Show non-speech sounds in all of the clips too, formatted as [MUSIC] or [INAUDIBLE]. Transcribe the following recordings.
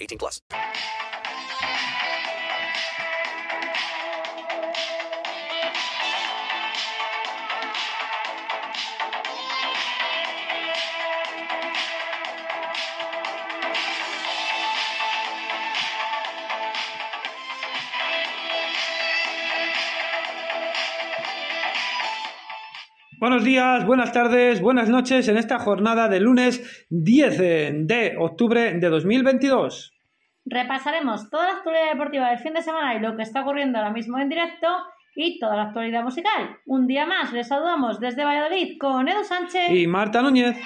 18 plus. Buenos días, buenas tardes, buenas noches en esta jornada de lunes 10 de octubre de 2022. Repasaremos toda la actualidad deportiva del fin de semana y lo que está ocurriendo ahora mismo en directo y toda la actualidad musical. Un día más les saludamos desde Valladolid con Edu Sánchez Y Marta Núñez.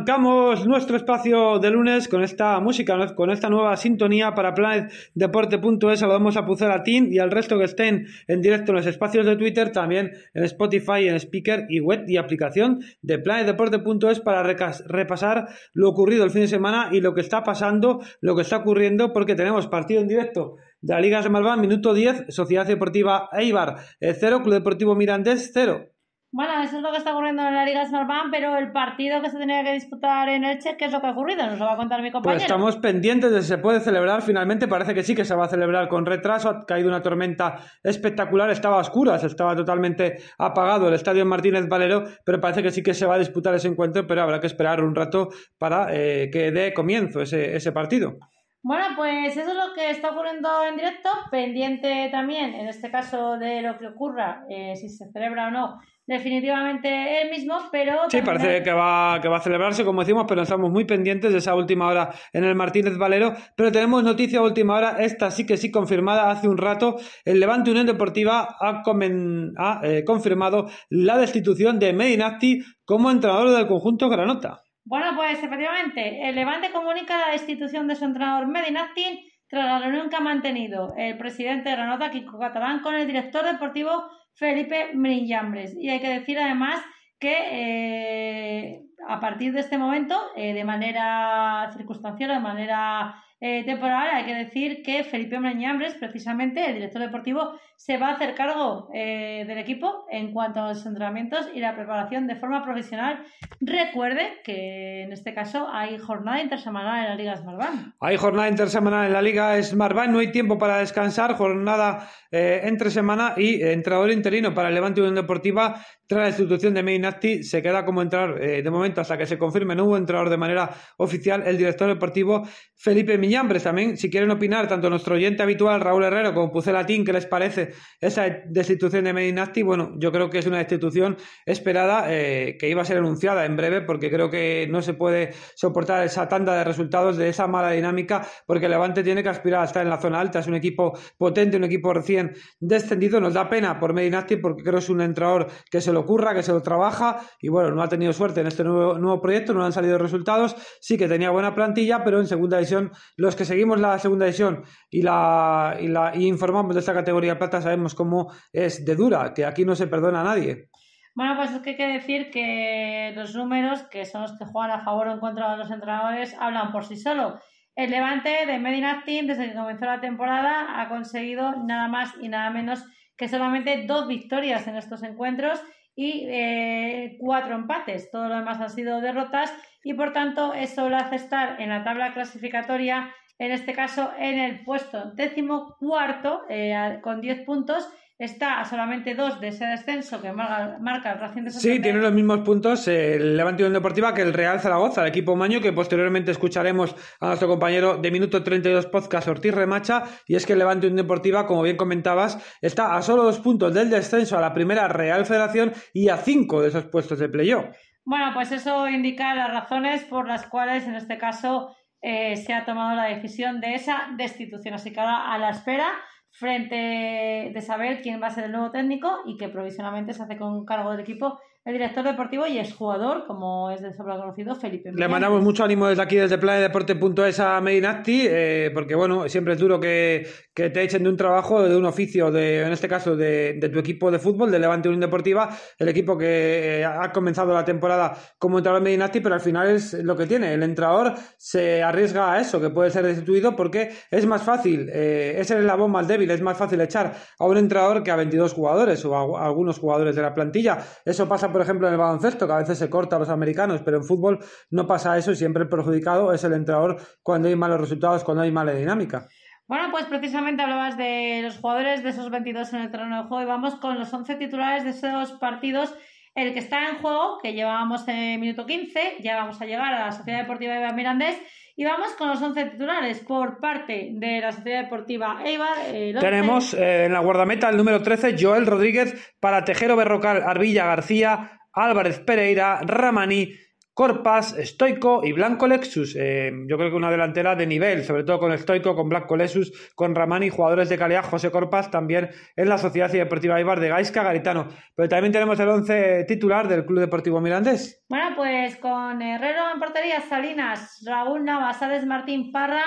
Arrancamos nuestro espacio de lunes con esta música, con esta nueva sintonía para planetdeporte.es. Saludamos a Team y al resto que estén en directo en los espacios de Twitter, también en Spotify, en Speaker y web y aplicación de planetdeporte.es para repasar lo ocurrido el fin de semana y lo que está pasando, lo que está ocurriendo, porque tenemos partido en directo de la Liga de Malván, minuto 10, Sociedad Deportiva Eibar 0, Club Deportivo Mirandés 0. Bueno, eso es lo que está ocurriendo en la Liga Smartbank, pero el partido que se tenía que disputar en Elche, ¿qué es lo que ha ocurrido? Nos lo va a contar mi compañero. Pues estamos pendientes de si se puede celebrar finalmente. Parece que sí que se va a celebrar con retraso. Ha caído una tormenta espectacular. Estaba a oscuras, estaba totalmente apagado el estadio Martínez Valero, pero parece que sí que se va a disputar ese encuentro. Pero habrá que esperar un rato para eh, que dé comienzo ese, ese partido. Bueno, pues eso es lo que está ocurriendo en directo, pendiente también, en este caso, de lo que ocurra, eh, si se celebra o no, definitivamente el mismo, pero... Sí, también parece que va, que va a celebrarse, como decimos, pero estamos muy pendientes de esa última hora en el Martínez Valero. Pero tenemos noticia última hora, esta sí que sí confirmada hace un rato. El Levante Unión Deportiva ha, comen- ha, eh, confirmado la destitución de Medinacti como entrenador del conjunto Granota. Bueno, pues efectivamente, el Levante comunica la destitución de su entrenador Medinactin tras la reunión que ha mantenido el presidente de Granota, Kiko Catalán, con el director deportivo Felipe Briñambres. Y hay que decir además que eh, a partir de este momento, eh, de manera circunstancial, de manera eh, temporal, hay que decir que Felipe Briñambres, precisamente el director deportivo, se va a hacer cargo eh, del equipo en cuanto a los entrenamientos y la preparación de forma profesional. Recuerde que en este caso hay jornada intersemanal en la Liga Smartbank. Hay jornada intersemanal en la Liga Smartbank, no hay tiempo para descansar, jornada eh, entre semana y entrenador interino para el Levante Unión Deportiva. Tras la institución de Medinacti se queda como entrenador eh, de momento hasta que se confirme. Nuevo entrenador de manera oficial el director deportivo Felipe Miñambres. También, si quieren opinar, tanto nuestro oyente habitual Raúl Herrero como Pucelatín, ¿qué les parece esa destitución de Medinacti? Bueno, yo creo que es una destitución esperada eh, que iba a ser anunciada en breve porque creo que no se puede soportar esa tanda de resultados de esa mala dinámica porque Levante tiene que aspirar a estar en la zona alta. Es un equipo potente, un equipo recién descendido. Nos da pena por Medinacti porque creo que es un entrenador que se lo ocurra, que se lo trabaja y bueno, no ha tenido suerte en este nuevo, nuevo proyecto, no han salido resultados. Sí que tenía buena plantilla, pero en segunda división, los que seguimos la segunda división y la, y la y informamos de esta categoría plata sabemos cómo es de dura, que aquí no se perdona a nadie. Bueno, pues es que hay que decir que los números, que son los que juegan a favor o en contra de los entrenadores, hablan por sí solo. El Levante de Medinactin, desde que comenzó la temporada, ha conseguido nada más y nada menos que solamente dos victorias en estos encuentros y eh, cuatro empates. Todo lo demás han sido derrotas y por tanto eso lo hace estar en la tabla clasificatoria, en este caso en el puesto décimo cuarto eh, con 10 puntos está a solamente dos de ese descenso que marca, el Racing de Sí, tiene los mismos puntos el Levante Unión Deportiva que el Real Zaragoza, el equipo maño, que posteriormente escucharemos a nuestro compañero de Minuto 32 Podcast, Ortiz Remacha, y es que el Levante Unión Deportiva, como bien comentabas, está a solo dos puntos del descenso a la primera Real Federación y a cinco de esos puestos de playoff. Bueno, pues eso indica las razones por las cuales en este caso eh, se ha tomado la decisión de esa destitución. Así que ahora a la espera frente de saber quién va a ser el nuevo técnico y que provisionalmente se hace con cargo del equipo el director deportivo y es jugador, como es de sobra conocido, Felipe. Le mandamos mucho ánimo desde aquí, desde planedeporte.es a Medinacti, eh, porque bueno, siempre es duro que, te echen de un trabajo, de un oficio, de, en este caso de, tu equipo de fútbol, de Levante Unión Deportiva, el equipo que eh, ha comenzado la temporada como entrenador de Medinacti, pero al final es lo que tiene. El entrenador se arriesga a eso, que puede ser destituido, porque es más fácil, eh, es el eslabón más débil, es más fácil echar a un entrenador que a 22 jugadores o a algunos jugadores de la plantilla. Eso pasa por ejemplo, en el baloncesto, que a veces se corta a los americanos, pero en fútbol no pasa eso y siempre el perjudicado es el entrenador cuando hay malos resultados, cuando hay mala dinámica. Bueno, pues precisamente hablabas de los jugadores de esos 22 en el terreno de juego y vamos con los 11 titulares de esos partidos. El que está en juego, que llevábamos en minuto 15, ya vamos a llegar a la Sociedad Deportiva Iván Mirandés y vamos con los 11 titulares por parte de la Sociedad Deportiva Eibar. Tenemos eh, en la guardameta el número 13, Joel Rodríguez, para Tejero Berrocal, Arvilla García, Álvarez Pereira, Ramani, Corpas, Stoico y Blanco Lexus. Eh, yo creo que una delantera de nivel, sobre todo con Stoico, con Blanco Lexus, con Ramani, jugadores de calidad, José Corpas también en la Sociedad Deportiva Ibar de Gaisca Garitano. Pero también tenemos el 11 titular del Club Deportivo Mirandés. Bueno, pues con Herrero en portería, Salinas, Raúl Navas, Martín Parra,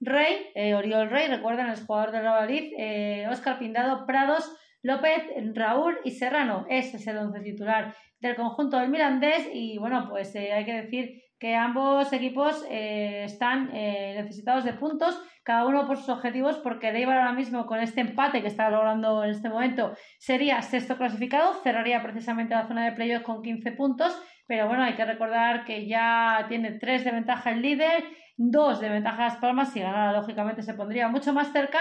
Rey, eh, Oriol Rey, recuerden, el jugador de Real eh, Oscar Pindado, Prados, López, Raúl y Serrano. Ese es el once titular del conjunto del Mirandés y bueno, pues eh, hay que decir que ambos equipos eh, están eh, necesitados de puntos, cada uno por sus objetivos, porque el Eibar ahora mismo con este empate que está logrando en este momento sería sexto clasificado, cerraría precisamente la zona de playoff con 15 puntos, pero bueno, hay que recordar que ya tiene tres de ventaja el líder, dos de ventaja Las Palmas, si ganara lógicamente se pondría mucho más cerca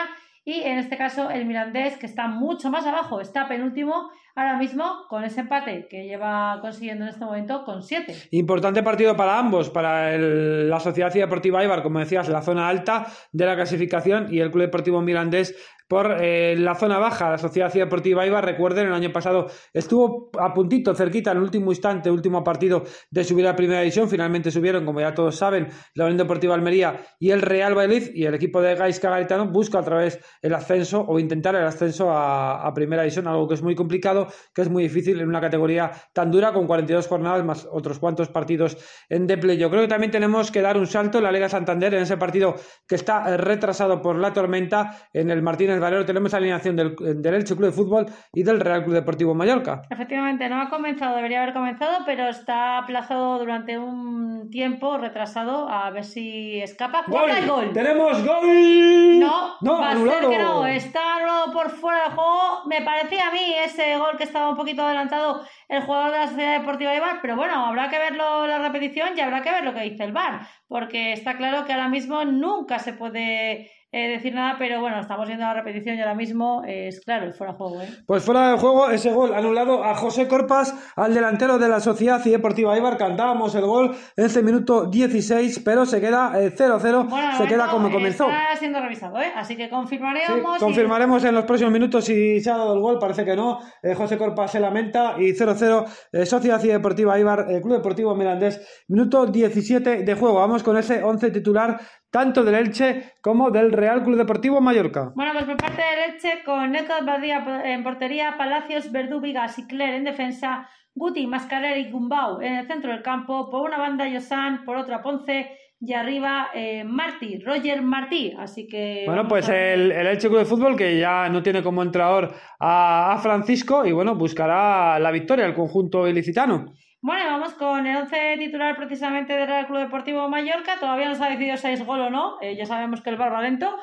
y en este caso el Mirandés, que está mucho más abajo, está penúltimo ahora mismo con ese empate que lleva consiguiendo en este momento con 7. Importante partido para ambos, para la Sociedad Deportiva Ibar, como decías, la zona alta de la clasificación y el Club Deportivo Mirandés por eh, la zona baja. La Sociedad Deportiva Iba, recuerden, el año pasado estuvo a puntito, cerquita, en el último instante, último partido de subir a primera división. Finalmente subieron, como ya todos saben, la Unión Deportiva Almería y el Real Valladolid. Y el equipo de Gaisca Garitano busca otra vez el ascenso o intentar el ascenso a, primera división, algo que es muy complicado, que es muy difícil en una categoría tan dura, con 42 jornadas más otros cuantos partidos en deplay. Yo creo que también tenemos que dar un salto en la Liga Santander, en ese partido que está retrasado por la tormenta en el Martínez Valero tenemos alineación del, del Elche Club de Fútbol y del Real Club Deportivo Mallorca. Efectivamente, no ha comenzado, debería haber comenzado, pero está aplazado durante un tiempo, retrasado, a ver si escapa. ¡Gol! gol! ¡Tenemos gol! No, no va anulado. A ser que no, está anulado por fuera del juego. Me parecía a mí ese gol que estaba un poquito adelantado el jugador de la Sociedad Deportiva de Bar, pero bueno, habrá que verlo la repetición y habrá que ver lo que dice el VAR, porque está claro que ahora mismo nunca se puede eh, decir nada, pero bueno, estamos viendo la repetición y ahora mismo es claro, el fuera de juego. ¿eh? Pues fuera de juego, ese gol anulado a José Corpas, al delantero de la Sociedad y Deportiva Ibar. Cantábamos el gol en este minuto 16, pero se queda 0-0, eh, se queda como comenzó. Está siendo revisado, ¿eh? así que confirmaremos. confirmaremos en los próximos minutos si se ha dado el gol, parece que no. José Corpas se lamenta y 0-0, Sociedad y Deportiva Ibar, Club Deportivo Mirandés, minuto 17 de juego. Vamos con ese 11 titular tanto del Elche como del Real Club Deportivo Mallorca. Bueno, pues por parte del Elche, con Neto Badía en portería, Palacios, Verdú, Vigas y Cler en defensa, Guti, Mascarer y Gumbau en el centro del campo, por una banda Yosan, por otra Ponce y arriba eh, Martí, Roger Martí. Así que. Bueno, pues el, el, Elche Club de Fútbol que ya no tiene como entrenador a, a Francisco y bueno, buscará la victoria el conjunto ilicitano. Bueno, vamos con el 11 titular precisamente del Real Club Deportivo Mallorca. Todavía no se ha decidido si es gol o no. Eh, ya sabemos que el bar va lento.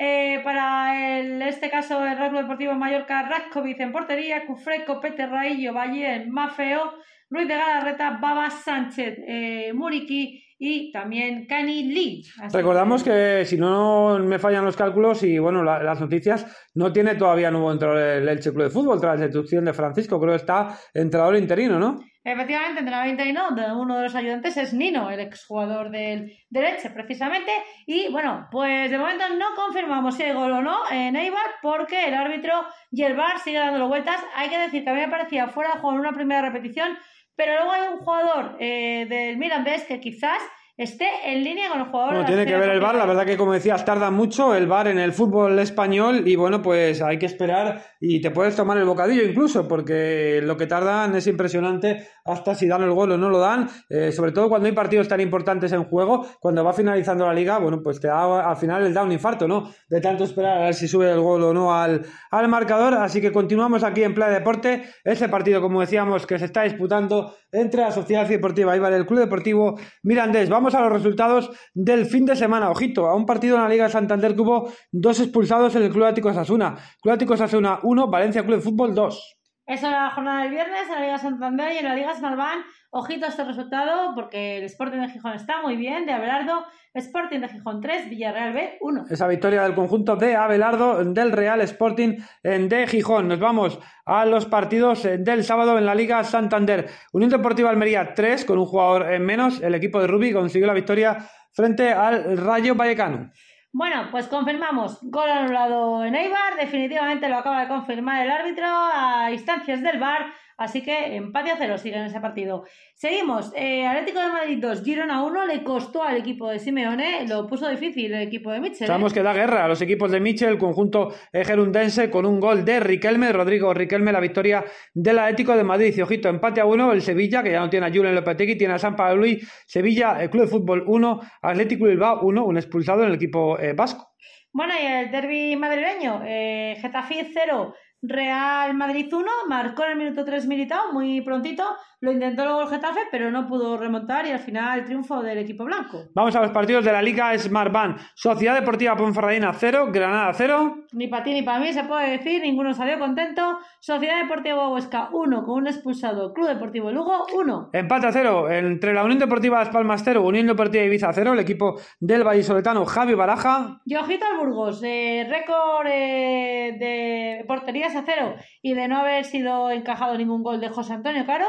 Eh, para el, este caso, el Real Club Deportivo Mallorca, Raskovic en portería, Cufreco, Peter Raillo, Valle, Mafeo, Ruiz de Galarreta, Baba Sánchez, eh, Muriki y también Cani Lee. Recordamos que si no me fallan los cálculos y bueno, la- las noticias, no tiene todavía nuevo entrenador el Elche Club de Fútbol tras la destitución de Francisco, creo que está entrenador interino, ¿no? Efectivamente, interino, de uno de los ayudantes es Nino, el exjugador del, Elche, precisamente. Y bueno, pues de momento no confirmamos si hay gol o no en Eibar, porque el árbitro y el VAR sigue dándole vueltas. Hay que decir que a mí me parecía fuera de juego en una primera repetición, pero luego hay un jugador eh, del Mirandés que quizás esté en línea con el jugador. Bueno, tiene que ver el VAR, la verdad que como decías, tarda mucho el VAR en el fútbol español y bueno, pues hay que esperar y te puedes tomar el bocadillo incluso, porque lo que tardan es impresionante hasta si dan el gol o no lo dan, eh, sobre todo cuando hay partidos tan importantes en juego, cuando va finalizando la liga, bueno, pues te al final el da un infarto, ¿no? De tanto esperar a ver si sube el gol o no al, al marcador, así que continuamos aquí en Playa Deporte, ese partido, como decíamos, que se está disputando entre la Sociedad Deportiva y el Club Deportivo Mirandés. Vamos a los resultados del fin de semana. Ojito, a un partido en la Liga de Santander que hubo dos expulsados en el Club Atlético Sasuna. Club Atlético Sasuna 1, Valencia Club de Fútbol 2. Eso era la jornada del viernes en la Liga Santander y en la Liga Smalban. Ojito a este resultado porque el Sporting de Gijón está muy bien, de Abelardo. Sporting de Gijón 3, Villarreal B 1. Esa victoria del conjunto de Abelardo del Real Sporting de Gijón. Nos vamos a los partidos eh, del sábado en la Liga Santander. Unión Deportiva Almería 3 con un jugador en menos. El equipo de Rubí consiguió la victoria frente al Rayo Vallecano. Bueno, pues confirmamos. Gol anulado en Eibar. Definitivamente lo acaba de confirmar el árbitro a instancias del VAR. Así que empate a cero sigue en ese partido. Seguimos. Eh, Atlético de Madrid 2, Girona 1. Le costó al equipo de Simeone. Lo puso difícil el equipo de Mitchell. ¿eh? Sabemos que da guerra a los equipos de Michel, el conjunto eh, gerundense, con un gol de Riquelme, Rodrigo Riquelme, la victoria del Atlético de Madrid. Y ojito, empate a uno, el Sevilla, que ya no tiene a Julen Lopetegui, tiene a San Pablo Sevilla, el Club de Fútbol 1, Atlético Bilbao 1, un expulsado en el equipo eh, vasco. Bueno, y el derby madrileño, eh, Getafe 0, Real Madrid 1, marcó en el minuto 3 Militao, muy prontito, lo intentó luego el Getafe, pero no pudo remontar y al final triunfo del equipo blanco. Vamos a los partidos de la Liga Smartbank. Sociedad Deportiva Ponferradina 0, Granada 0. Ni para ti ni para mí se puede decir, ninguno salió contento. Sociedad Deportiva Huesca 1 con un expulsado, Club Deportivo Lugo 1. Empate a 0 entre la Unión Deportiva Las Palmas 0, Unión Deportiva Ibiza 0, el equipo del Vallisoletano Javi Baraja. Y ojito al Burgos, eh, récord eh, de porterías a cero y de no haber sido encajado ningún gol de José Antonio Caro.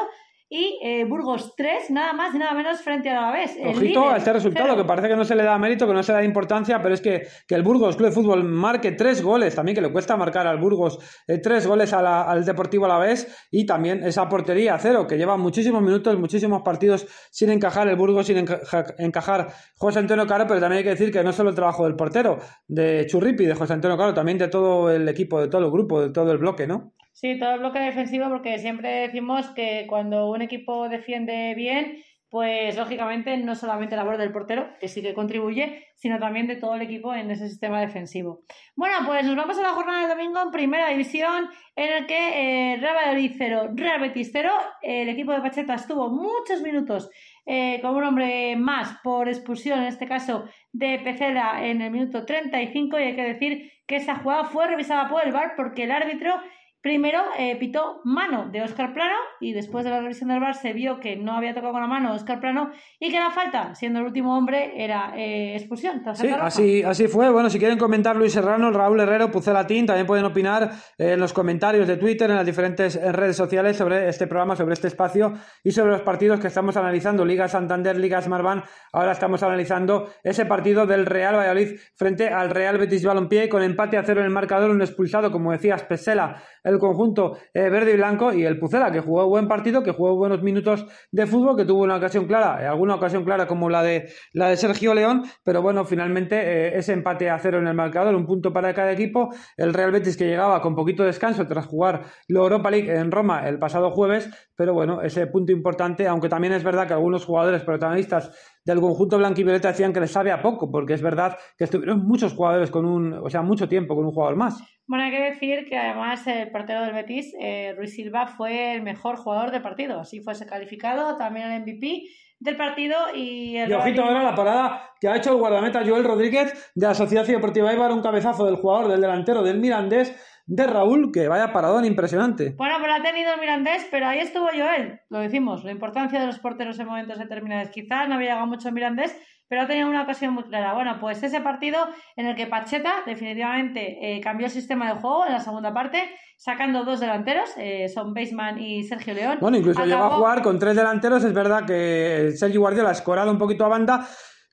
Y eh, Burgos 3, nada más y nada menos frente a la vez. Ojito a este resultado, que parece que no se le da mérito, que no se le da importancia, pero es que, que el Burgos Club de Fútbol marque tres goles, también que le cuesta marcar al Burgos eh, tres goles a la- al Deportivo Alavés y también esa portería a cero, que lleva muchísimos minutos, muchísimos partidos sin encajar el Burgos, sin enca- encajar José Antonio Caro, pero también hay que decir que no solo el trabajo del portero, de Churripi, de José Antonio Caro, también de todo el equipo, de todo el grupo, de todo el bloque, ¿no? Sí, todo el bloque defensivo, porque siempre decimos que cuando un equipo defiende bien, pues lógicamente no solamente la labor del portero, que sí que contribuye, sino también de todo el equipo en ese sistema defensivo. Bueno, pues nos vamos a la jornada del domingo en primera división, en el que eh, Real Valladolid 0, Real Betis 0, el equipo de Pacheta estuvo muchos minutos eh, con un hombre más por expulsión, en este caso de Pecela en el minuto 35, y hay que decir que esa jugada fue revisada por el VAR porque el árbitro Primero eh, pitó mano de Oscar Plano y después de la revisión del VAR se vio que no había tocado con la mano Oscar Plano y que la falta, siendo el último hombre, era eh, expulsión. Sí, roja. así, así fue. Bueno, si quieren comentar Luis Serrano, Raúl Herrero, Pucelatín, también pueden opinar eh, en los comentarios de Twitter, en las diferentes redes sociales sobre este programa, sobre este espacio y sobre los partidos que estamos analizando. Liga Santander, Liga Smartbank. Ahora estamos analizando ese partido del Real Valladolid frente al Real Betis Balompié con empate a cero en el marcador, un expulsado, como decías, Pesela, el conjunto eh, verde y blanco y el Pucela, que jugó buen partido, que jugó buenos minutos de fútbol, que tuvo una ocasión clara, eh, alguna ocasión clara como la de la de Sergio León, pero bueno, finalmente eh, ese empate a cero en el marcador, un punto para cada equipo. El Real Betis que llegaba con poquito descanso tras jugar la Europa League en Roma el pasado jueves, pero bueno, ese punto importante, aunque también es verdad que algunos jugadores protagonistas del conjunto blanquivioleta decían que les sabe a poco, porque es verdad que estuvieron muchos jugadores con un, o sea, mucho tiempo con un jugador más. Bueno, hay que decir que además el portero del Betis, eh, Ruiz Silva, fue el mejor jugador del partido. Así fuese calificado, también el MVP del partido y el Y ojito ahora la parada que ha hecho el guardameta Joel Rodríguez de la Sociedad Deportiva Ibar, un cabezazo del jugador del delantero del Mirandés de Raúl, que vaya paradón impresionante. Bueno, pues ha tenido el Mirandés, pero ahí estuvo Joel, lo decimos, la importancia de los porteros en momentos determinados. Quizás no había llegado mucho el Mirandés, pero ha tenido una ocasión muy clara. Bueno, pues ese partido en el que Pacheta definitivamente eh, cambió el sistema de juego en la segunda parte, sacando dos delanteros, eh, son Baseman y Sergio León. Bueno, incluso Acabó- llegó a jugar con tres delanteros. Es verdad que Sergio Guardiola ha escorado un poquito a banda.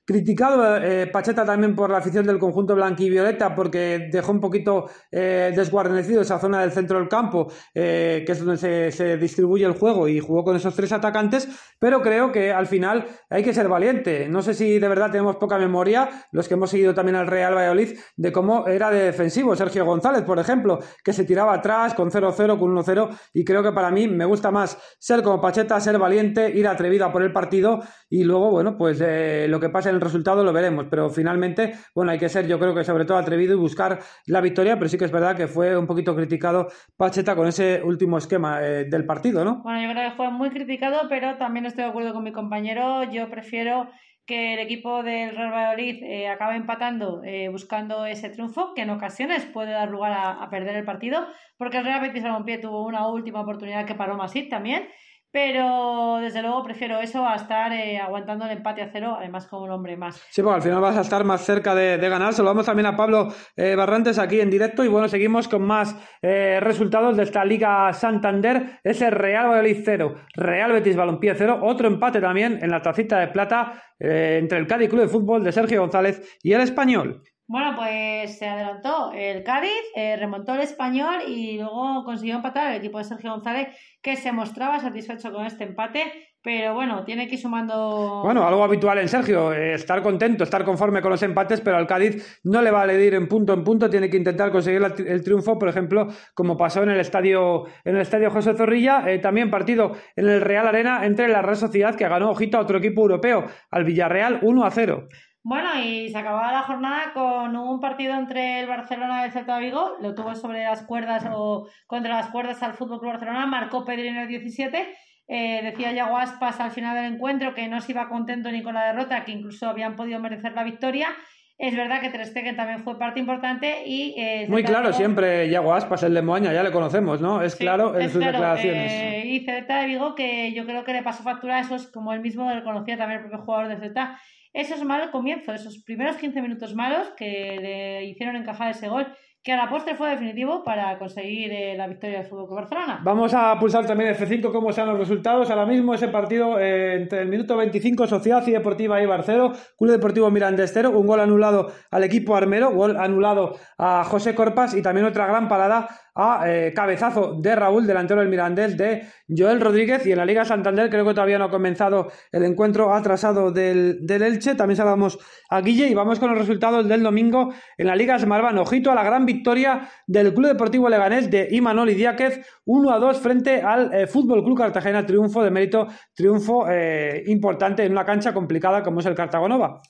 Criticado eh, Pacheta también por la afición del conjunto blanquivioleta porque dejó un poquito eh, desguarnecido esa zona del centro del campo, eh, que es donde se, distribuye el juego y jugó con esos tres atacantes, pero creo que al final hay que ser valiente. No sé si de verdad tenemos poca memoria, los que hemos seguido también al Real Valladolid, de cómo era de defensivo Sergio González, por ejemplo, que se tiraba atrás con 0-0, con 1-0, y creo que para mí me gusta más ser como Pacheta, ser valiente, ir atrevido a por el partido y luego, bueno, pues eh, lo que pase en el resultado lo veremos, pero finalmente, bueno, hay que ser yo creo que sobre todo atrevido y buscar la victoria, pero sí que es verdad que fue un poquito criticado Pacheta con ese último esquema eh, del partido, ¿no? Bueno, yo creo que fue muy criticado, pero también estoy de acuerdo con mi compañero. Yo prefiero que el equipo del Real Valladolid eh, acabe empatando eh, buscando ese triunfo, que en ocasiones puede dar lugar a, a perder el partido, porque el Real Betis Balompié tuvo una última oportunidad que paró Masip también, pero desde luego prefiero eso a estar eh, aguantando el empate a cero, además con un hombre más. Sí, porque al final vas a estar más cerca de, ganar. Saludamos también a Pablo eh, Barrantes aquí en directo y bueno, seguimos con más eh, resultados de esta Liga Santander. Ese Real Valladolid 0, Real Betis Balompié 0, otro empate también en la tacita de plata entre el Cádiz Club de Fútbol de Sergio González y el Español. Bueno, pues se adelantó el Cádiz, eh, remontó el español y luego consiguió empatar el equipo de Sergio González, que se mostraba satisfecho con este empate, pero bueno, tiene que ir sumando. Bueno, algo habitual en Sergio, eh, estar contento, estar conforme con los empates, pero al Cádiz no le va a ir en punto en punto, tiene que intentar conseguir la- el triunfo, por ejemplo, como pasó en el estadio, en el estadio José Zorrilla, eh, también partido en el Real Arena entre la Real Sociedad, que ganó ojito a otro equipo europeo, al Villarreal 1 a 0. Bueno, y se acababa la jornada con un partido entre el Barcelona y el Celta de Vigo, lo tuvo sobre las cuerdas o contra las cuerdas al Fútbol Club Barcelona, marcó Pedri en el 17. eh, decía Yago Aspas al final del encuentro que no se iba contento ni con la derrota, que incluso habían podido merecer la victoria. Es verdad que Ter Stegen también fue parte importante y... eh, Muy claro, Vigo- siempre Yago Aspas, el de Moaña, ya le conocemos, ¿no? Es Sí, claro en es sus claro, declaraciones. eh, y Celta de Vigo, que yo creo que le pasó factura a esos, como él mismo reconocía también el propio jugador de Celta, esos malos comienzos, esos primeros 15 minutos malos que le hicieron encajar ese gol, que a la postre fue definitivo para conseguir eh, la victoria del Fútbol Barcelona. Vamos a pulsar también F5 cómo sean los resultados. Ahora mismo ese partido eh, entre el minuto 25 Sociedad y Deportiva Ibar 0, Club Deportivo Mirandés 0, un gol anulado al equipo armero, gol anulado a José Corpas y también otra gran parada a eh, cabezazo de Raúl, delantero del Mirandés de Joel Rodríguez y en la Liga Santander creo que todavía no ha comenzado el encuentro atrasado del, del Elche. También saludamos a Guille y vamos con los resultados del domingo en la Liga Smartbank. Ojito a la gran victoria del Club Deportivo Leganés de Imanol Idiáquez, 1 a 2 frente al eh, Fútbol Club Cartagena. Triunfo de mérito, triunfo eh, importante en una cancha complicada como es el Cartagonova.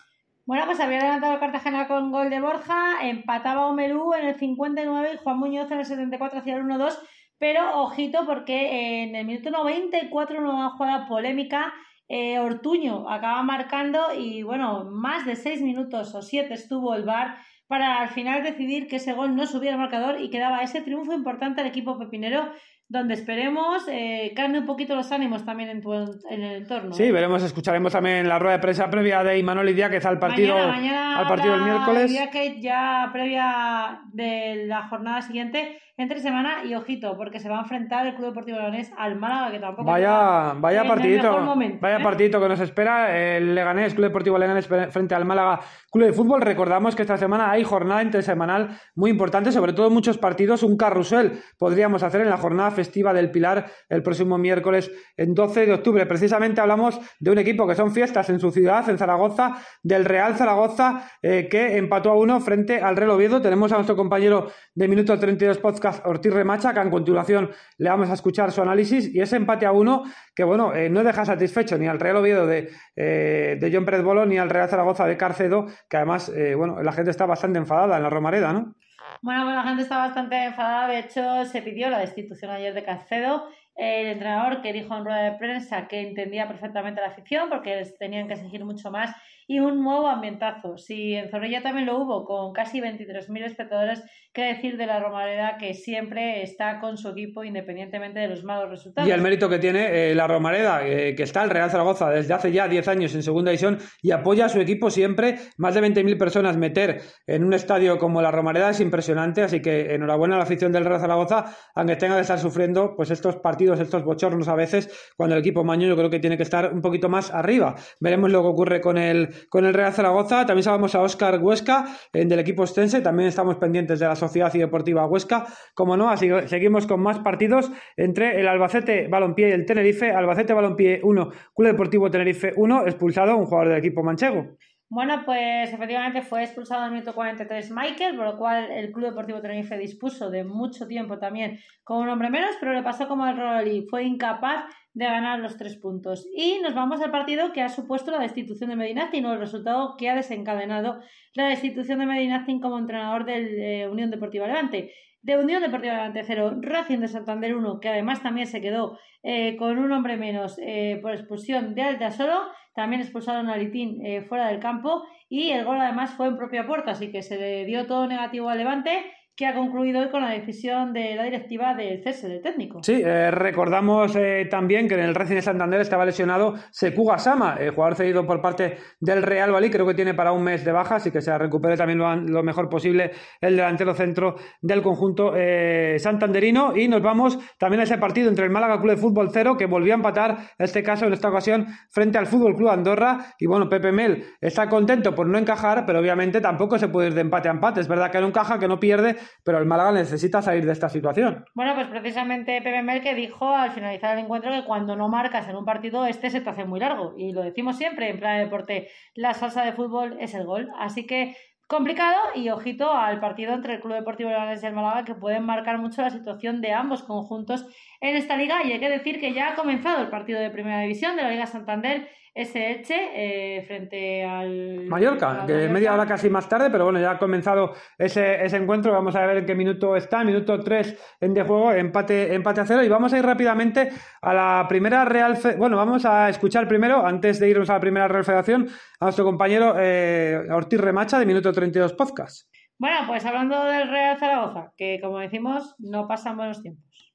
Bueno, pues había adelantado el Cartagena con gol de Borja, empataba Omerú en el 59 y Juan Muñoz en el 74 hacia el 1-2, pero ojito porque en el minuto 94 una jugada polémica, eh, Ortuño acaba marcando y bueno, más de 6 minutos o 7 estuvo el VAR para al final decidir que ese gol no subía al marcador y quedaba ese triunfo importante al equipo pepinero donde esperemos eh, calme un poquito los ánimos también en, tu, en el entorno. Sí, ¿eh? veremos, escucharemos también la rueda de prensa previa de Imanol Idiáquez al partido, mañana, mañana al partido habrá miércoles. ya previa de la jornada siguiente, entre semana, y ojito, porque se va a enfrentar el Club Deportivo Leganés al Málaga, que tampoco Vaya, vaya partidito, momento, vaya ¿eh? partidito que nos espera el Leganés, Club Deportivo Leganés frente al Málaga Club de Fútbol. Recordamos que esta semana hay jornada intersemanal muy importante, sobre todo muchos partidos, un carrusel podríamos hacer en la jornada festiva del Pilar el próximo miércoles en 12 de octubre. Precisamente hablamos de un equipo que son fiestas en su ciudad, en Zaragoza, del Real Zaragoza, eh, que empató a uno frente al Real Oviedo. Tenemos a nuestro compañero de Minuto 32 Podcast, Ortiz Remacha, que a continuación le vamos a escuchar su análisis y ese empate a uno que, bueno, eh, no deja satisfecho ni al Real Oviedo de, eh, de John Pérez Bolo ni al Real Zaragoza de Carcedo, que además, eh, bueno, la gente está bastante enfadada en la Romareda, ¿no? Bueno, pues la gente está bastante enfadada. De hecho, se pidió la destitución ayer de Cacedo el entrenador que dijo en rueda de prensa que entendía perfectamente la afición porque tenían que exigir mucho más y un nuevo ambientazo. Si en Zorrilla también lo hubo, con casi 23.000 espectadores, qué decir de la Romareda que siempre está con su equipo independientemente de los malos resultados. Y el mérito que tiene eh, la Romareda, eh, que está el Real Zaragoza desde hace ya 10 años en segunda división y apoya a su equipo siempre. Más de 20.000 personas meter en un estadio como la Romareda es impresionante, así que enhorabuena a la afición del Real Zaragoza, aunque tenga que estar sufriendo pues estos partidos, estos bochornos a veces, cuando el equipo maño yo creo que tiene que estar un poquito más arriba. Veremos lo que ocurre con el con el Real Zaragoza. También saludamos a Óscar Huesca del equipo Ostense. También estamos pendientes de la Sociedad y Deportiva Huesca. Como no, así seguimos con más partidos entre el Albacete Balompié y el Tenerife. Albacete Balompié 1, Club Deportivo Tenerife 1, expulsado un jugador del equipo manchego. Bueno, pues efectivamente fue expulsado en el minuto 43 Michael, por lo cual el Club Deportivo Tenerife dispuso de mucho tiempo también con un hombre menos, pero le pasó como al Rolly, fue incapaz de ganar los tres puntos. Y nos vamos al partido que ha supuesto la destitución de Medinactin el resultado que ha desencadenado la destitución de Medinactin como entrenador del eh, Unión Deportiva Levante. De Unión Deportiva Levante 0, Racing de Santander 1, que además también se quedó eh, con un hombre menos eh, por expulsión de Alta Solo. También expulsaron a Litín fuera del campo y el gol además fue en propia puerta, así que se le dio todo negativo al Levante que ha concluido hoy con la decisión de la directiva del cese del técnico. Sí, eh, recordamos eh, también que en el Racing de Santander estaba lesionado Sekuga Sama, el jugador cedido por parte del Real Valí, creo que tiene para un mes de baja, así que se recupere también lo, mejor posible el delantero centro del conjunto eh, santanderino. Y nos vamos también a ese partido entre el Málaga Club de Fútbol 0, que volvió a empatar, en este caso, en esta ocasión, frente al Fútbol Club Andorra. Y bueno, Pepe Mel está contento por no encajar, pero obviamente tampoco se puede ir de empate a empate. Es verdad que no encaja, que no pierde, pero el Málaga necesita salir de esta situación. Bueno, pues precisamente Pepe que dijo al finalizar el encuentro que cuando no marcas en un partido, este se te hace muy largo. Y lo decimos siempre en plan de deporte, la salsa de fútbol es el gol. Así que complicado y ojito al partido entre el Club Deportivo Leganés y el Málaga que pueden marcar mucho la situación de ambos conjuntos en esta liga y hay que decir que ya ha comenzado el partido de Primera División de la Liga Santander ese Eche eh, frente al Mallorca, que media hora casi más tarde, pero bueno, ya ha comenzado ese, ese encuentro. Vamos a ver en qué minuto está, minuto 3 en de juego, empate, empate a cero. Y vamos a ir rápidamente a la primera Real Bueno, vamos a escuchar primero, antes de irnos a la primera Real Federación, a nuestro compañero eh, Ortiz Remacha de Minuto 32 Podcast. Bueno, pues hablando del Real Zaragoza, que como decimos, no pasan buenos tiempos.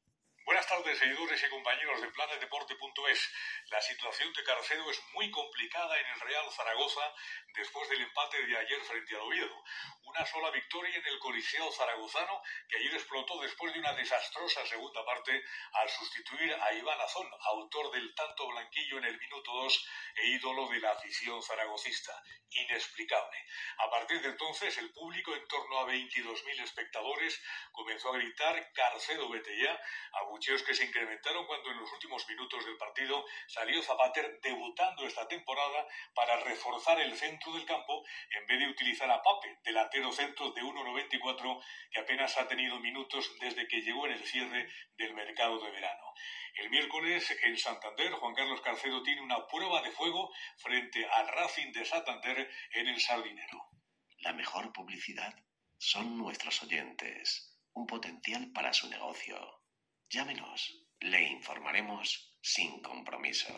Buenas tardes, seguidores y compañeros de planetdeporte.es. La situación de Carcedo es muy complicada en el Real Zaragoza después del empate de ayer frente al Oviedo. Una sola victoria en el Coliseo zaragozano que ayer explotó después de una desastrosa segunda parte al sustituir a Iván Azón, autor del tanto blanquillo en el minuto 2 e ídolo de la afición zaragocista. Inexplicable. A partir de entonces el público, en torno a 22.000 espectadores, comenzó a gritar Carcedo vete ya, abucheos que se incrementaron cuando en los últimos minutos del partido salió Zapater debutando esta temporada para reforzar el centro del campo en vez de utilizar a Pape, delantero centro de 1.94 que apenas ha tenido minutos desde que llegó en el cierre del mercado de verano. El miércoles en Santander, Juan Carlos Carcedo tiene una prueba de fuego frente al Racing de Santander en el Sardinero. La mejor publicidad son nuestros oyentes, un potencial para su negocio. Llámenos, le informaremos sin compromiso.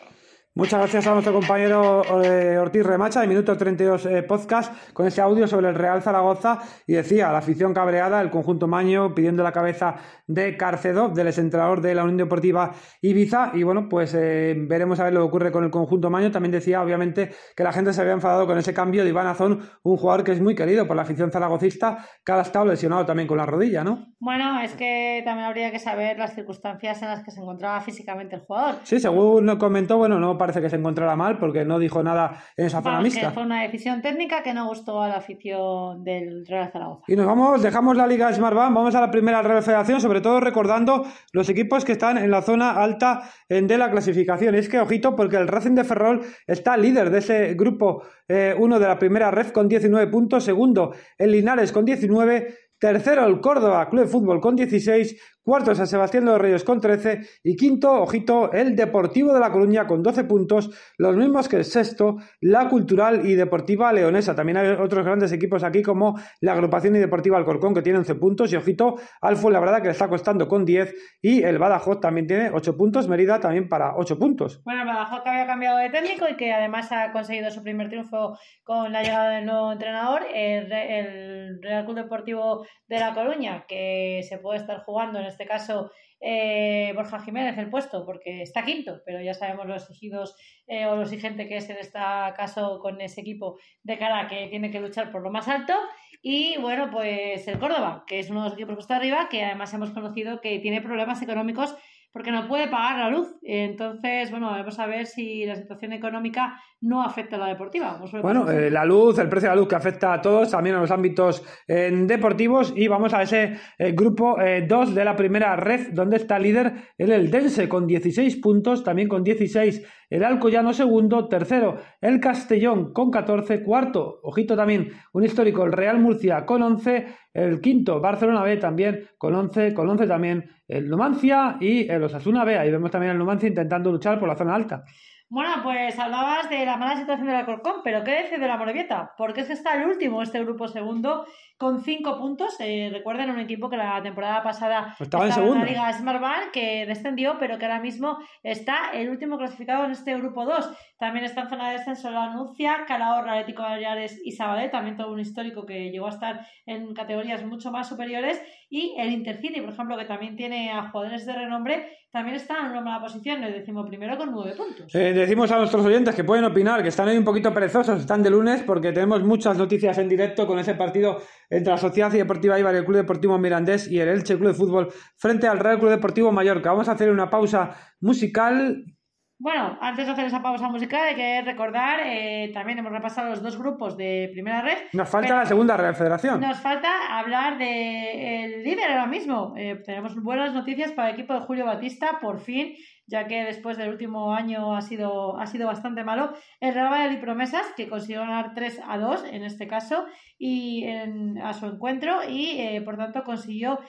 Muchas gracias a nuestro compañero eh, Ortiz Remacha de Minuto 32 eh, Podcast con ese audio sobre el Real Zaragoza y decía la afición cabreada, el conjunto Maño pidiendo la cabeza de Carcedo, del exentrenador de la Unión Deportiva Ibiza y bueno, pues eh, veremos a ver lo que ocurre con el conjunto Maño. También decía obviamente que la gente se había enfadado con ese cambio de Iván Azón, un jugador que es muy querido por la afición zaragocista, que ha estado lesionado también con la rodilla, ¿no? Bueno, es que también habría que saber las circunstancias en las que se encontraba físicamente el jugador. Sí, según comentó, bueno, no parece que se encontrara mal porque no dijo nada en esa zona mixta. Fue una decisión técnica que no gustó a la afición del Real Zaragoza. Y nos vamos, dejamos la Liga Smart vamos a la primera Real Federación, sobre todo recordando los equipos que están en la zona alta de la clasificación. es que, ojito, porque el Racing de Ferrol está líder de ese grupo 1 eh, de la primera red con 19 puntos, segundo el Linares con 19, Tercero el Córdoba Club de Fútbol con 16, cuarto San Sebastián de los Reyes con 13 y quinto, ojito, el Deportivo de La Coruña con 12 puntos, los mismos que el sexto, la Cultural y Deportiva Leonesa. También hay otros grandes equipos aquí como la Agrupación y Deportiva Alcorcón que tiene 11 puntos y ojito, la verdad que le está costando con 10 y el Badajoz también tiene 8 puntos, Mérida también para 8 puntos. Bueno, el Badajoz que había cambiado de técnico y que además ha conseguido su primer triunfo con la llegada del nuevo entrenador, el, el Real Club Deportivo de La Coruña, que se puede estar jugando en este caso eh, Borja Jiménez el puesto, porque está quinto, pero ya sabemos los exigidos eh, o lo exigente que es en este caso con ese equipo de cara que tiene que luchar por lo más alto. Y bueno, pues el Córdoba, que es uno de los equipos que está arriba, que además hemos conocido que tiene problemas económicos porque no puede pagar la luz. Entonces, bueno, vamos a ver si la situación económica no afecta a la deportiva. Bueno, eh, la luz, el precio de la luz que afecta a todos, también a los ámbitos eh, deportivos. Y vamos a ese eh, grupo 2 de la primera red, donde está líder el Eldense con 16 puntos, también con 16 el Alcoyano segundo, tercero el Castellón con 14, cuarto, ojito también, un histórico, el Real Murcia con 11, el quinto, Barcelona B también con 11, con 11 también el Numancia y el Osasuna B. Ahí vemos también el Numancia intentando luchar por la zona alta. Bueno, pues hablabas de la mala situación del Alcorcón, pero ¿qué dice de la Morevieta? Porque es que está el último, este grupo segundo, con cinco puntos. Eh, recuerden, un equipo que la temporada pasada estaba, en, la Liga Smartbank, que descendió, pero que ahora mismo está el último clasificado en este grupo 2. También está en zona de descenso la Anuncia, Calahorra, Atlético Baleares y Sabadell, también todo un histórico que llegó a estar en categorías mucho más superiores. Y el Intercity, por ejemplo, que también tiene a jugadores de renombre, también está en una mala posición, el decimos primero con nueve puntos. Eh, decimos a nuestros oyentes que pueden opinar, que están ahí un poquito perezosos, están de lunes, porque tenemos muchas noticias en directo con ese partido entre la Sociedad Deportiva Ibar el Club Deportivo Mirandés y el Elche Club de Fútbol frente al Real Club Deportivo Mallorca. Vamos a hacer una pausa musical bueno, antes de hacer esa pausa musical hay que recordar, eh, también hemos repasado los dos grupos de primera red. Nos falta la segunda Real Federación. Nos falta hablar del líder ahora mismo. Eh, tenemos buenas noticias para el equipo de Julio Batista, por fin, ya que después del último año ha sido, ha sido bastante malo. El Real Valladolid Promesas, que consiguió ganar 3 a 2 en este caso, y a su encuentro, y eh, por tanto consiguió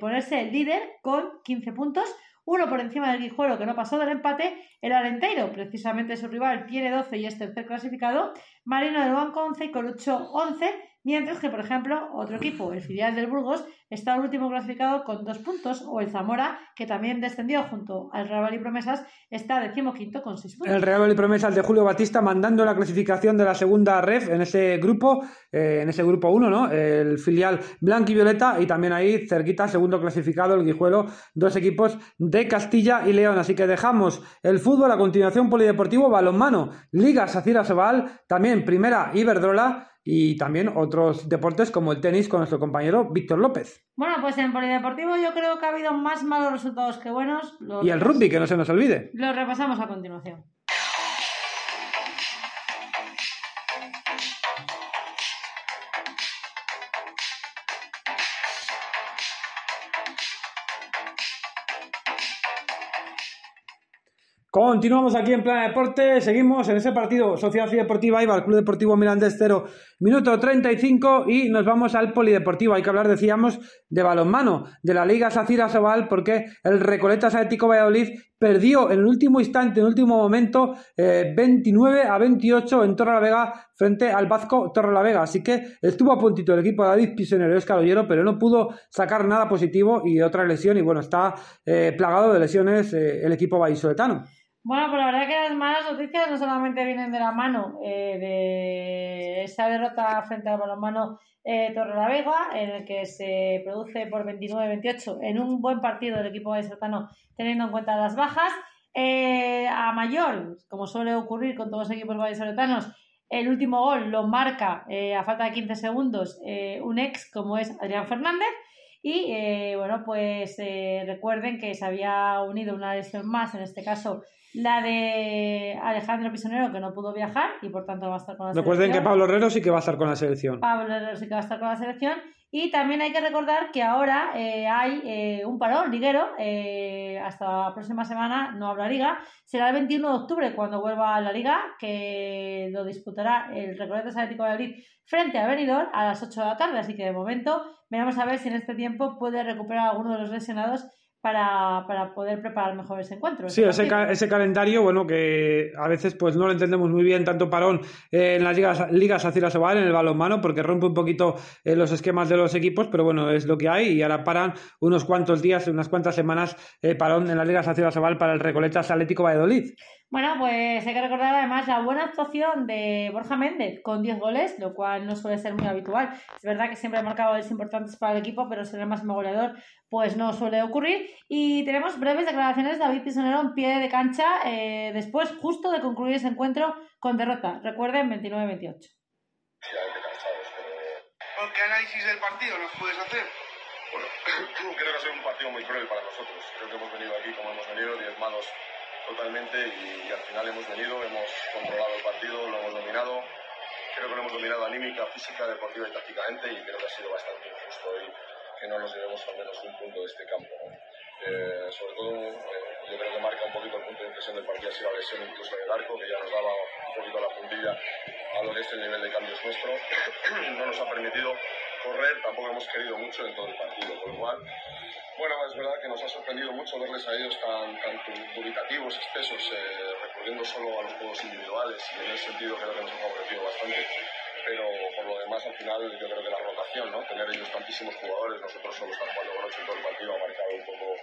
ponerse el líder con 15 puntos uno por encima del Guijuelo que no pasó del empate, el Alenteiro, precisamente su rival, tiene 12 y es tercer clasificado, Marino del Banco 11 y Colucho 11, Mientras que, por ejemplo, otro equipo, el filial del Burgos, está último clasificado con dos puntos, o el Zamora, que también descendió junto al Real y Promesas, está decimoquinto con seis puntos. El Real y Promesas de Julio Batista mandando la clasificación de la segunda ref en ese grupo, eh, en ese grupo 1, ¿no? El filial Blanco y Violeta, y también ahí cerquita, segundo clasificado, el Guijuelo, dos equipos de Castilla y León. Así que dejamos el fútbol a continuación polideportivo, balonmano, Liga Sacira Sobal, también primera Iberdrola y también otros deportes como el tenis con nuestro compañero Víctor López. Bueno, pues en polideportivo yo creo que ha habido más malos resultados que buenos. y el rugby, que no se nos olvide. Lo repasamos a continuación. Continuamos aquí en Plan Deporte, seguimos en ese partido Sociedad Deportiva Ibar, Club Deportivo Mirandés 0, minuto 35 y nos vamos al Polideportivo. Hay que hablar, decíamos, de balonmano, de la Liga Sacira Sobal, porque el Recoleta Atlético Valladolid perdió en el último instante, en el último momento, 29 eh, a 28 en Torre la Vega frente al Vasco Torre la Vega. Así que estuvo a puntito el equipo de David Pisonero y Oscar Ollero, pero no pudo sacar nada positivo y otra lesión. Y bueno, está eh, plagado de lesiones eh, el equipo vallisoletano. Bueno, pues la verdad que las malas noticias no solamente vienen de la mano eh, de esa derrota frente al balonmano eh, Torre la Vega, en el que se produce por 29-28 en un buen partido del equipo de Sertano, teniendo en cuenta las bajas. Eh, a mayor, como suele ocurrir con todos los equipos vallisoletanos, el último gol lo marca a falta de 15 segundos un ex como es Adrián Fernández. Y bueno, pues recuerden que se había unido una lesión más, en este caso la de Alejandro Pisonero, que no pudo viajar y por tanto va a estar con la Recuerden selección. que Pablo Herrero sí que va a estar con la selección. Pablo Herrero sí que va a estar con la selección. Y también hay que recordar que ahora eh, hay eh, un parón liguero, eh, hasta la próxima semana no habrá liga, será el 21 de octubre cuando vuelva a la liga, que lo disputará el Recoletas Atlético de Madrid frente a Benidorm a las 8 de la tarde, así que de momento veremos a ver si en este tiempo puede recuperar alguno de los lesionados para, para poder preparar mejor ese encuentro. Sí, ese, ca- ese calendario, bueno, que a veces pues no lo entendemos muy bien, tanto parón eh, en las ligas, ligas hacia la Sobal, en el balonmano, porque rompe un poquito eh, los esquemas de los equipos, pero bueno, es lo que hay y ahora paran unos cuantos días, unas cuantas semanas eh, parón en las ligas hacia la Sobal para el Recoletas Atlético Valladolid. Bueno, pues hay que recordar además la buena actuación de Borja Méndez con 10 goles, lo cual no suele ser muy habitual. Es verdad que siempre ha marcado goles importantes para el equipo, pero ser el máximo goleador pues no suele ocurrir. Y tenemos breves declaraciones de David Pisonero en pie de cancha eh, después justo de concluir ese encuentro con derrota. Recuerden, 29-28. ¿Qué análisis del partido nos puedes hacer? Bueno, [CLEARS THROAT] creo que ha sido un partido muy cruel para nosotros. Creo que hemos venido aquí como hemos venido, diezmados totalmente y, y al final hemos venido, hemos controlado el partido, lo hemos dominado. Creo que lo hemos dominado anímica, física, deportiva y tácticamente y creo que ha sido bastante injusto hoy que no nos llevemos al menos un punto de este campo. Eh, sobre todo, eh, yo creo que marca un poquito el punto de inflexión del partido ha sido la lesión incluso del arco, que ya nos daba un poquito la puntilla a lo que es el nivel de cambios nuestro. [CLEARS THROAT] no nos ha permitido correr, tampoco hemos querido mucho en todo el partido, con lo cual, bueno, es verdad que nos ha sorprendido mucho verles a ellos tan, tan dubitativos, espesos, eh, recurriendo solo a los juegos individuales y en ese sentido creo que nos ha favorecido bastante. Pero por lo demás, al final, yo creo que la rotación, ¿no? Tener ellos tantísimos jugadores, nosotros solo estar jugando con ocho en todo el partido ha marcado un poco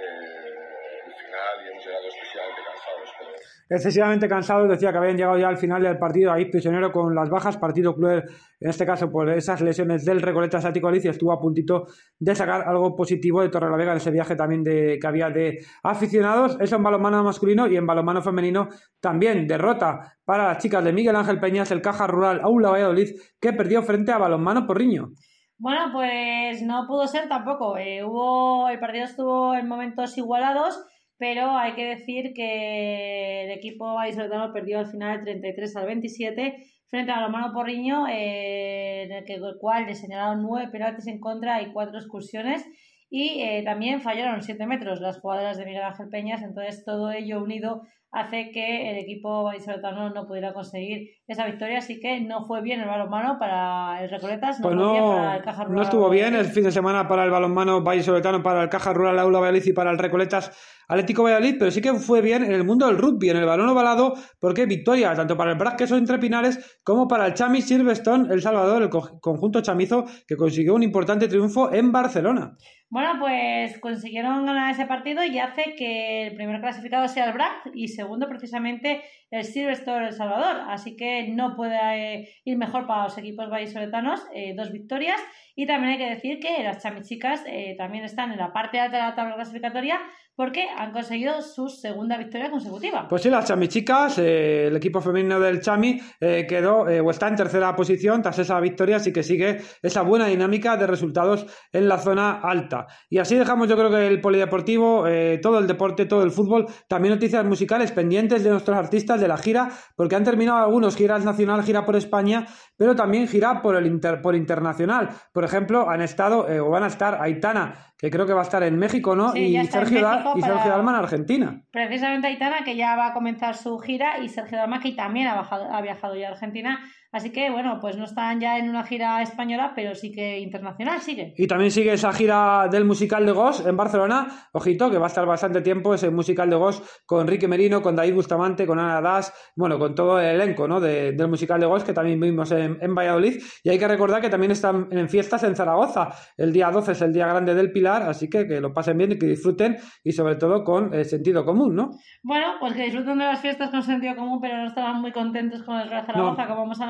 eh, el final y hemos llegado excesivamente cansados. Pero excesivamente cansados, decía que habían llegado ya al final del partido ahí prisionero con las bajas, partido cruel, en este caso por esas lesiones del Recoleta Atlético Galicia, estuvo a puntito de sacar algo positivo de Torrelavega en ese viaje también de, que había de aficionados, eso en balonmano masculino y en balonmano femenino también derrota para las chicas de Miguel Ángel Peñas, el Caja Rural Aula Valladolid, que perdió frente a Balonmano Porriño. Bueno, pues no pudo ser tampoco. Eh, hubo, el partido estuvo en momentos igualados, pero hay que decir que el equipo vallisoletano perdió al final 33 al 27 frente a Balonmano Porriño, eh, en el, que, cual le señalaron nueve penaltis en contra y cuatro excursiones. Y eh, también fallaron 7 metros las jugadoras de Miguel Ángel Peñas, entonces todo ello unido hace que el equipo vallisoletano no pudiera conseguir esa victoria, así que no fue bien el balonmano para el Recoletas, no Pues no, para el Caja Rural. no estuvo bien el fin de semana para el balonmano vallisoletano, para el Caja Rural Aula Valladolid y para el Recoletas Atlético Valladolid, pero sí que fue bien en el mundo del rugby, en el balón ovalado, porque victoria tanto para el Brac Queso entre Pinares como para el Chami Silverstone El Salvador, el co- conjunto chamizo que consiguió un importante triunfo en Barcelona. Bueno, pues consiguieron ganar ese partido y hace que el primer clasificado sea el BRAC y segundo precisamente el Silverstone El Salvador. Así que no puede eh, ir mejor para los equipos vallisoletanos, eh, dos victorias. Y también hay que decir que las chamichicas eh, también están en la parte alta de la tabla clasificatoria porque han conseguido su segunda victoria consecutiva. Pues sí, las chamichicas, eh, el equipo femenino del Chami eh, quedó eh, o está en tercera posición tras esa victoria, así que sigue esa buena dinámica de resultados en la zona alta. Y así dejamos yo creo que el polideportivo, todo el deporte, todo el fútbol, también noticias musicales pendientes de nuestros artistas de la gira, porque han terminado algunos giras nacional, gira por España, pero también gira por el inter, por internacional. Por ejemplo, han estado eh, o van a estar Aitana, que creo que va a estar en México, ¿no? Sí, y Sergio, México y Sergio Dalma en Argentina. Precisamente Aitana, que ya va a comenzar su gira, y Sergio Dalma, que también ha, bajado- ha viajado ya a Argentina. Así que, bueno, pues no están ya en una gira española, pero sí que internacional sigue. Y también sigue esa gira del musical de Ghost en Barcelona. Ojito, que va a estar bastante tiempo ese musical de Ghost con Enrique Merino, con David Bustamante, con Ana Das, bueno, con todo el elenco ¿no? de- del musical de Ghost que también vimos en, en Valladolid. Y hay que recordar que también están en fiestas en Zaragoza. El día 12 es el día grande del Pilar, así que que lo pasen bien y que disfruten y sobre todo con eh, sentido común, ¿no? Bueno, pues que disfruten de las fiestas con sentido común, pero no estaban muy contentos con el Real Zaragoza, No. como hemos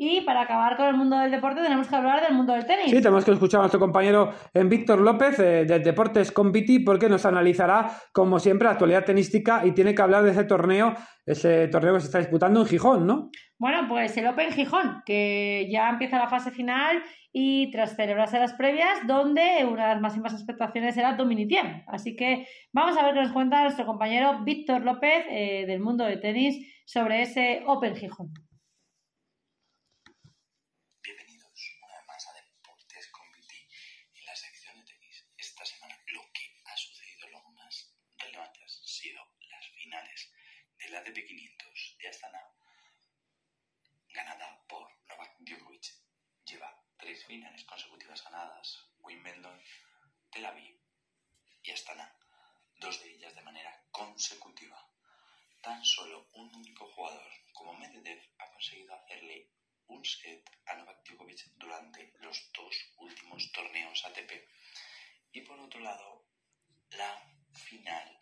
Y para acabar con el mundo del deporte, tenemos que hablar del mundo del tenis. Sí, tenemos que escuchar a nuestro compañero en Víctor López eh, de Deportes con Viti porque nos analizará, como siempre, la actualidad tenística y tiene que hablar de ese torneo, ese torneo que se está disputando en Gijón, ¿no? Bueno, pues el Open Gijón, que ya empieza la fase final y tras celebrarse las previas, donde una de las máximas expectaciones era Dominitien. Así que vamos a ver qué nos cuenta nuestro compañero Víctor López eh, del mundo del tenis sobre ese Open Gijón. Bienvenidos una vez más a Deportes con el ATP 500 de Astana, ganada por Novak Djokovic, lleva tres finales consecutivas ganadas, Wimbledon, Tel Aviv y Astana, dos de ellas de manera consecutiva. Tan solo un único jugador como Medvedev ha conseguido hacerle un set a Novak Djokovic durante los dos últimos torneos ATP. Y por otro lado, la final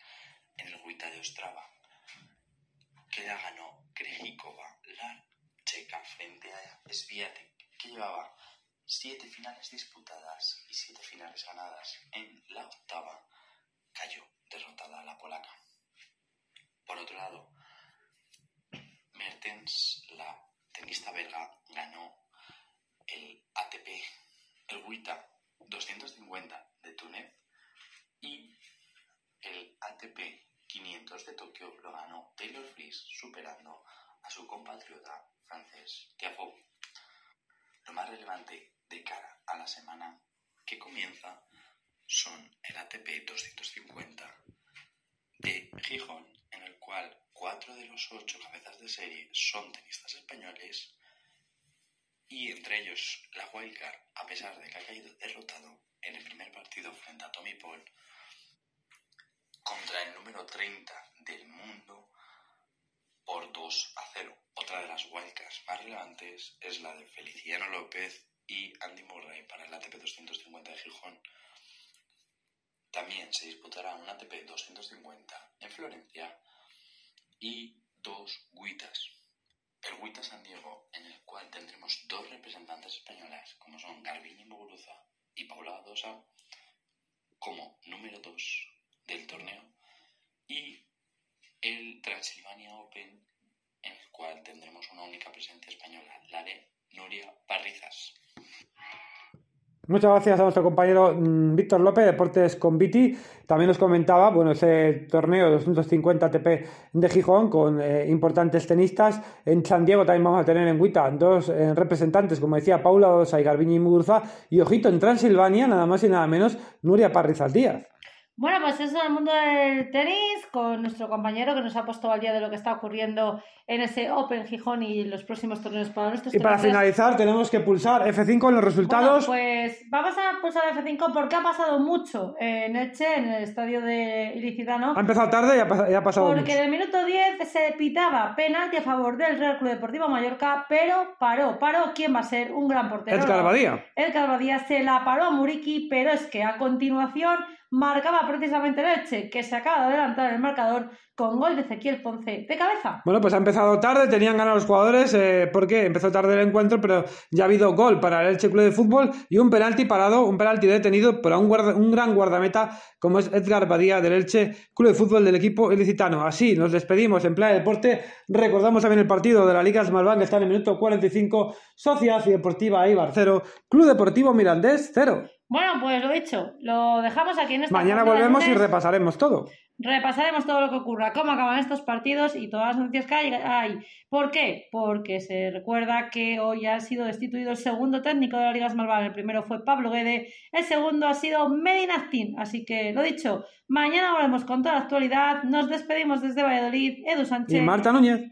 en el Guita de Ostrava, que la ganó Krejikova, la checa, frente a Sviatek, que llevaba siete finales disputadas y siete finales ganadas. En la octava cayó derrotada la polaca. Por otro lado, Mertens, la tenista belga, ganó el ATP, el WTA 250 de Túnez y el ATP 500 de Tokio lo ganó Taylor Fritz superando a su compatriota francés Tiafoe. Lo más relevante de cara a la semana que comienza son el ATP 250 de Gijón, en el cual cuatro de los ocho cabezas de serie son tenistas españoles y entre ellos la Wildcard, a pesar de que ha caído derrotado en el primer partido frente a Tommy Paul, contra el número 30 del mundo por 2 a 0. Otra de las wildcards más relevantes es la de Feliciano López y Andy Murray para el ATP 250 de Gijón. También se disputará un ATP 250 en Florencia y dos WITAs. El WITA San Diego, en el cual tendremos dos representantes españolas, como son Garbini Muguruza y Paula Badosa, como número 2 del torneo, y el Transilvania Open, en el cual tendremos una única presencia española, la de Nuria Parrizas. Muchas gracias a nuestro compañero mm, Víctor López, Deportes con Viti. También nos comentaba, bueno, ese torneo 250 ATP de Gijón con eh, importantes tenistas. En San Diego también vamos a tener en Huita dos eh, representantes, como decía Paula Dosa y Garbiñi Muguruza. Y ojito, en Transilvania, nada más y nada menos, Nuria Parrizas Díaz. Bueno, pues eso en el mundo del tenis, con nuestro compañero que nos ha puesto al día de lo que está ocurriendo en ese Open Gijón y los próximos torneos para nuestros Y para finalizar, tenemos que pulsar F5 en los resultados. Bueno, pues vamos a pulsar F5 porque ha pasado mucho en Elche, en el estadio de Ilicitano. Ha empezado tarde y ha, pas- y ha pasado Porque mucho. en el minuto 10 se pitaba penalti a favor del Real Club Deportivo Mallorca, pero paró, paró. ¿Quién va a ser? Un gran portero. Edgar Badía. Edgar Badía se la paró a Muriqui, pero es que a continuación marcaba precisamente el Elche, que se acaba de adelantar el marcador con gol de Ezequiel Ponce de cabeza. Bueno, pues ha empezado tarde, tenían ganas los jugadores, eh, porque empezó tarde el encuentro, pero ya ha habido gol para el Elche Club de Fútbol y un penalti parado, un penalti detenido por un, guarda- un gran guardameta como es Edgar Badía del Elche Club de Fútbol del equipo ilicitano. Así nos despedimos en Playa Deporte. Recordamos también el partido de la Liga Smalbank que está en el minuto 45, Sociedad y Deportiva Eibar 0, Club Deportivo Mirandés 0. Bueno, pues lo dicho, lo dejamos aquí en esta Mañana volvemos y repasaremos todo. Repasaremos todo lo que ocurra, cómo acaban estos partidos y todas las noticias que hay. ¿Por qué? Porque se recuerda que hoy ha sido destituido el segundo técnico de la Liga Smalban. El primero fue Pablo Guede, el segundo ha sido Medinactin. Así que lo dicho, mañana volvemos con toda la actualidad. Nos despedimos desde Valladolid, Edu Sánchez. Y Marta Núñez.